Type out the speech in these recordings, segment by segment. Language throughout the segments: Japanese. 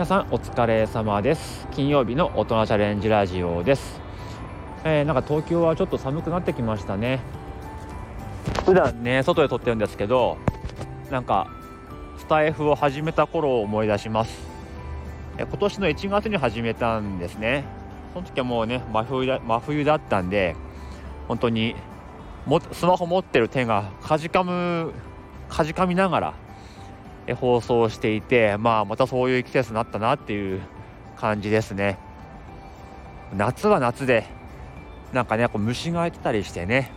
皆さんお疲れ様です。金曜日の大人チャレンジラジオです、えー、なんか東京はちょっと寒くなってきましたね。普段。ね外で撮ってるんですけどなんかスタイフを始めた頃を思い出します。え今年の1月に始めたんですね。その時はもうね真冬だ真冬だったんで本当にもスマホ持ってる手がかじかむかじかみながら放送していて、まあ、またそういう季節になったなっていう感じですね。夏は夏でなんかねこう虫がいてたりしてね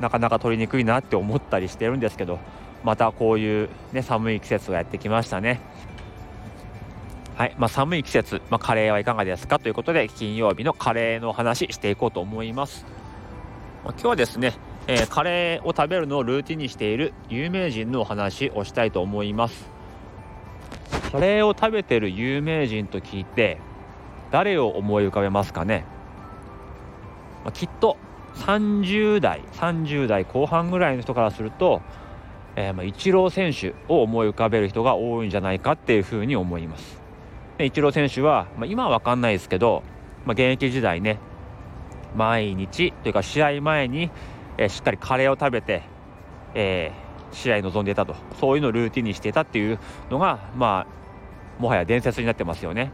なかなか取りにくいなって思ったりしてるんですけどまたこういう、ね、寒い季節がやってきましたね。はいまあ、寒い季節、まあ、カレーはいかがですか？ということで金曜日のカレーの話していこうと思います、ま、今日はですねえー、カレーを食べるのをルーティンにしている有名人のお話をしたいと思います。カレーを食べてる有名人と聞いて誰を思い浮かべますかね、まあ、きっと30代30代後半ぐらいの人からすると、えー、まあイチロー選手を思い浮かべる人が多いんじゃないかっていうふうに思います。イチロー選手は、まあ、今は分かんないですけど、まあ、現役時代ね毎日というか試合前にえしっかりカレーを食べて、え、試合に臨んでいたとそういうのをルーティンにしていたっていうのがまあもはや伝説になってますよね。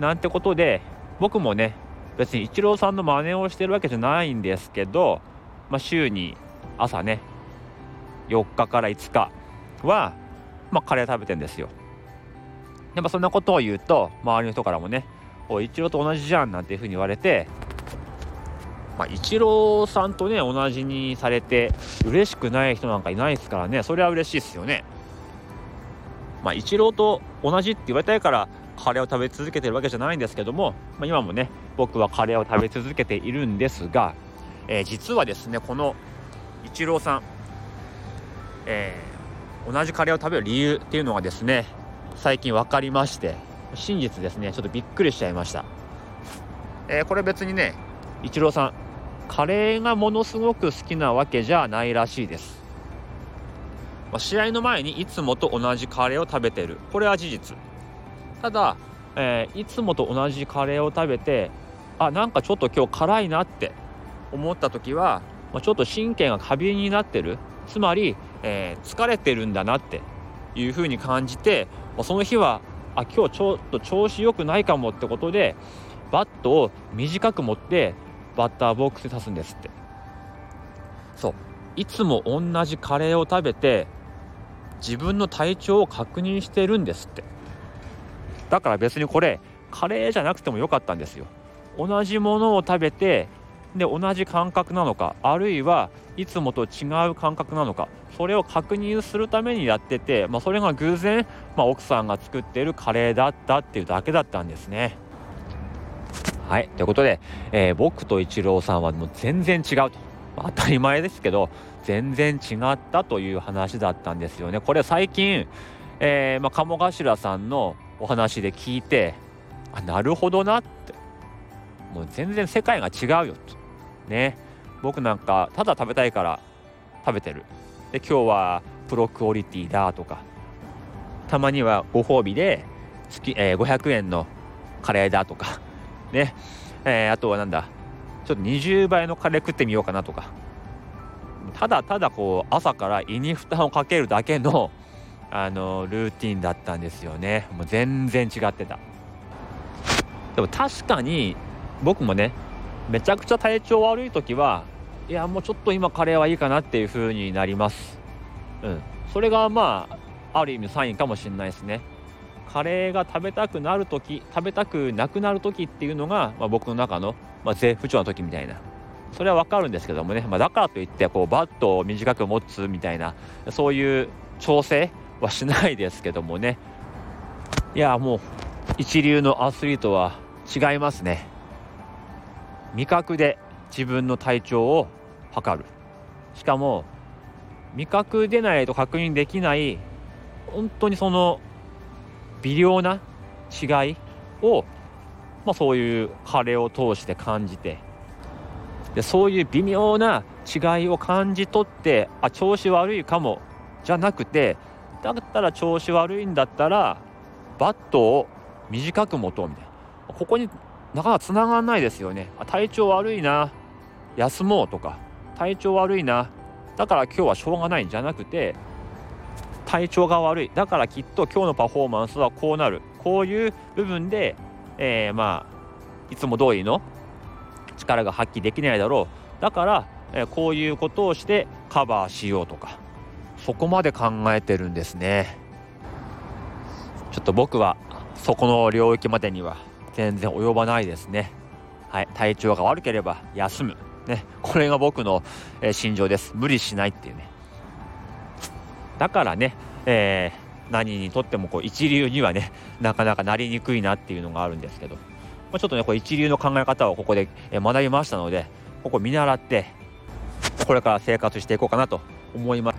なんてことで僕もね別にイチローさんの真似をしてるわけじゃないんですけど、まあ、週に朝ね4日から5日は、まあ、カレー食べてんですよ。やっぱそんなことを言うと周りの人からもね「おいイチローと同じじゃん」なんていうふうに言われてまあ、イチローさんとね同じにされて嬉しくない人なんかいないですからねそれは嬉しいですよね。まあ、イチローと同じって言われたいからカレーを食べ続けてるわけじゃないんですけども、まあ、今もね僕はカレーを食べ続けているんですが、えー、実はですねこのイチローさん、えー、同じカレーを食べる理由っていうのがですね最近分かりまして真実ですねちょっとびっくりしちゃいました、えー、これ別にねイチローさんカレーがものすごく好きなわけじゃないらしいです、まあ、試合の前にいつもと同じカレーを食べてる。これは事実。ただ、えー、いつもと同じカレーを食べてあなんかちょっと今日辛いなって思った時は、まあ、ちょっと神経が過敏になってる。つまり、えー、疲れてるんだなっていうふうに感じて、まあ、その日はあ今日ちょっと調子良くないかもってことでバットを短く持ってバッターボックスに立つんですって。そう。いつも同じカレーを食べて自分の体調を確認してるんですって。だから別にこれカレーじゃなくてもよかったんですよ。同じものを食べてで同じ感覚なのかあるいはいつもと違う感覚なのかそれを確認するためにやってて、まあ、それが偶然、まあ、奥さんが作っているカレーだったっていうだけだったんですね。はい。ということで、えー、僕とイチローさんはもう全然違うと。当たり前ですけど、全然違ったという話だったんですよね。これ最近、えー、まあ、鴨頭さんのお話で聞いて、あ、なるほどなって。もう全然世界が違うよと。ね。僕なんか、ただ食べたいから食べてる。で、今日はプロクオリティだとか、たまにはご褒美で月、えー、500円のカレーだとか、ね、えー、あとはなんだ？ちょっと20倍のカレー食ってみようかなとか。ただただこう朝から胃に負担をかけるだけの あのルーティンだったんですよね。もう全然違ってた。でも確かに僕もねめちゃくちゃ体調悪い時はいやもうちょっと今カレーはいいかなっていう風になります。うん。それがまあある意味サインかもしれないですね。カレーが食べたくなる時食べたくなくなる時っていうのが、まあ、僕の中の、まあ、絶不調の時みたいな。それは分かるんですけどもね、まあ、だからといってこうバットを短く持つみたいなそういう調整はしないですけどもね。いやもう一流のアスリートは違いますね。味覚で自分の体調を測る。しかも味覚でないと確認できない本当にその微量な違いを、まあ、そういうカレーを通して感じてでそういう微妙な違いを感じ取ってあ調子悪いかもじゃなくてだったら調子悪いんだったらバットを短く持とうみたいな。ここになかなかつながらないですよね。あ体調悪いな。休もうとか。体調悪いな。だから今日はしょうがないんじゃなくて体調が悪い。だからきっと今日のパフォーマンスはこうなる。こういう部分で、えー、まあいつも通りの力が発揮できないだろう。だから、えー、こういうことをしてカバーしようとか。そこまで考えてるんですね。ちょっと僕はそこの領域までには全然及ばないですね。はい。体調が悪ければ休む。ね。これが僕の、えー、心情です。無理しないっていうね。だからね、えー、何にとってもこう一流にはねなかなかなりにくいなっていうのがあるんですけど、まあ、ちょっとねこれ一流の考え方をここで学びましたのでここ見習ってこれから生活していこうかなと思います。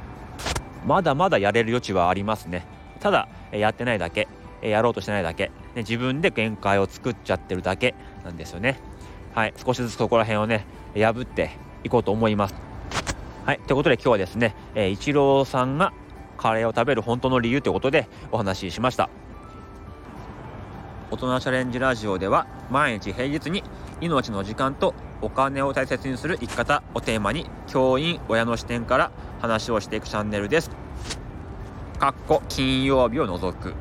まだまだやれる余地はありますね。ただやってないだけやろうとしてないだけ、ね、自分で限界を作っちゃってるだけなんですよね。はい少しずつそこら辺をね破っていこうと思います。はいということで今日はですね、えー、イチローさんがカレーを食べる本当の理由ということでお話ししました。大人チャレンジラジオでは毎日平日に命の時間とお金を大切にする生き方をテーマに教員親の視点から話をしていくチャンネルです。かっこ金曜日を除く。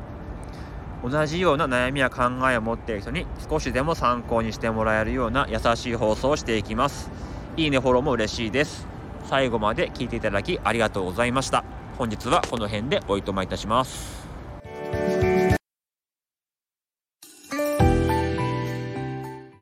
同じような悩みや考えを持っている人に少しでも参考にしてもらえるような優しい放送をしていきます。いいねフォローも嬉しいです。最後まで聞いていただきありがとうございました。本日はこの辺でおいとまいたします。